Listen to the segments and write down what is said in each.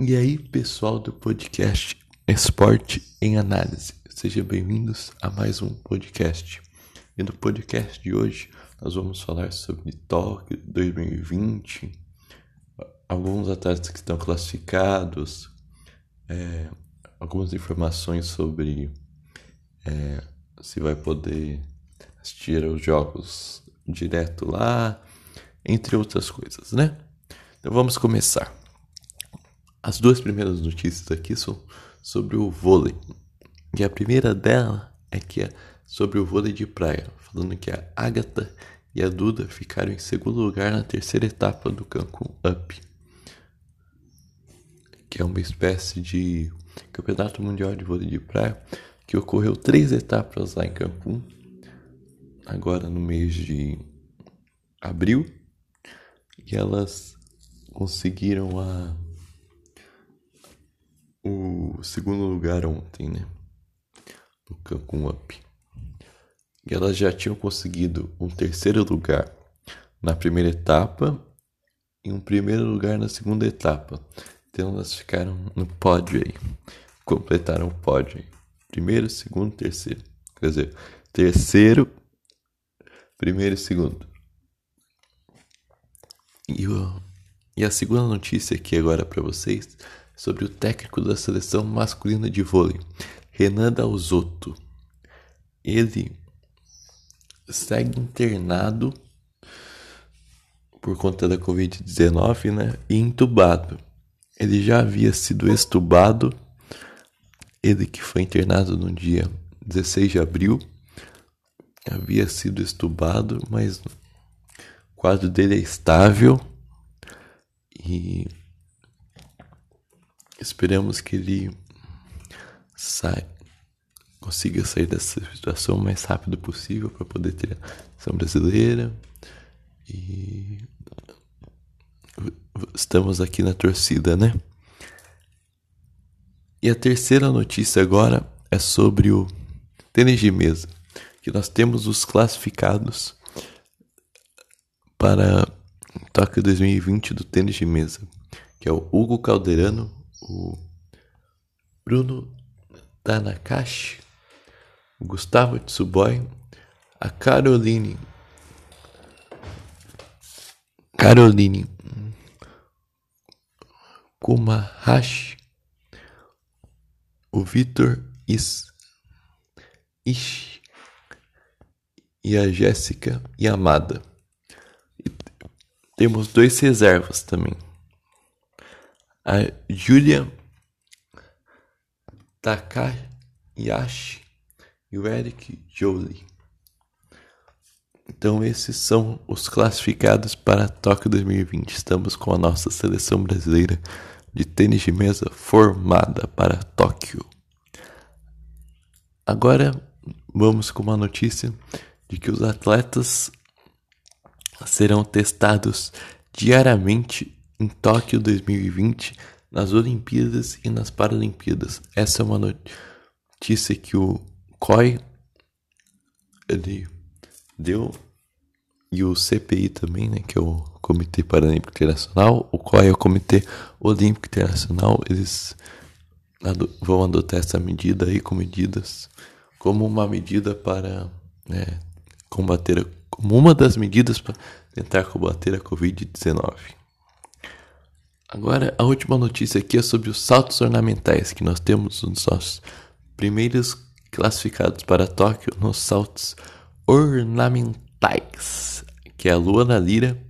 E aí, pessoal do podcast Esporte em Análise, sejam bem-vindos a mais um podcast. E no podcast de hoje nós vamos falar sobre Tóquio 2020, alguns atletas que estão classificados, é, algumas informações sobre é, se vai poder assistir aos jogos direto lá, entre outras coisas, né? Então vamos começar. As duas primeiras notícias aqui são sobre o vôlei. E a primeira dela é que é sobre o vôlei de praia, falando que a Agatha e a Duda ficaram em segundo lugar na terceira etapa do Cancun Up, que é uma espécie de campeonato mundial de vôlei de praia que ocorreu três etapas lá em Cancún, agora no mês de abril, e elas conseguiram a o segundo lugar ontem, né? No Cancun Up. E elas já tinham conseguido um terceiro lugar na primeira etapa e um primeiro lugar na segunda etapa. Então elas ficaram no pódio aí. Completaram o pódio aí. Primeiro, segundo, terceiro. Quer dizer, terceiro, primeiro e segundo. E, o, e a segunda notícia aqui agora para vocês sobre o técnico da seleção masculina de vôlei, Renan Dalzotto. Ele segue internado por conta da Covid-19, né? E entubado. Ele já havia sido estubado, ele que foi internado no dia 16 de abril, havia sido estubado, mas o quadro dele é estável e Esperamos que ele saia, consiga sair dessa situação o mais rápido possível para poder ter a seleção brasileira. E estamos aqui na torcida, né? E a terceira notícia agora é sobre o tênis de mesa, que nós temos os classificados para Tóquio 2020 do tênis de mesa, que é o Hugo Calderano, o Bruno Tanakashi, o Gustavo Tsuboy, a Caroline. Caroline. Kumahashi, o Vitor Is, Ish e a Jéssica Yamada. E temos dois reservas também a Julia Takayashi e o Eric Jolie. Então esses são os classificados para Tóquio 2020. Estamos com a nossa seleção brasileira de tênis de mesa formada para Tóquio. Agora vamos com uma notícia de que os atletas serão testados diariamente em Tóquio 2020, nas Olimpíadas e nas Paralimpíadas. Essa é uma notícia que o COI ele deu e o CPI também, né, que é o Comitê Paralímpico Internacional, o COI é o Comitê Olímpico Internacional, eles vão adotar essa medida aí com medidas como uma medida para né, combater como uma das medidas para tentar combater a Covid-19. Agora, a última notícia aqui é sobre os saltos ornamentais, que nós temos os nossos primeiros classificados para Tóquio nos saltos ornamentais, que é a Luana Lira,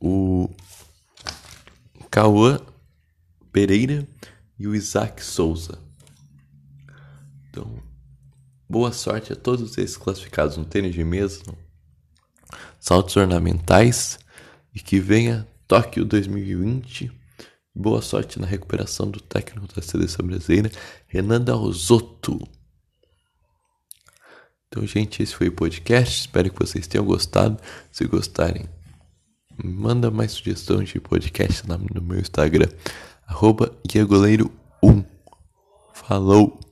o Cauã Pereira e o Isaac Souza. Então, boa sorte a todos esses classificados no tênis de mesa, saltos ornamentais e que venha Tóquio 2020. Boa sorte na recuperação do técnico da seleção brasileira, Renan Dalzotto. Então, gente, esse foi o podcast. Espero que vocês tenham gostado. Se gostarem, manda mais sugestões de podcast no meu Instagram, arroba 1 Falou!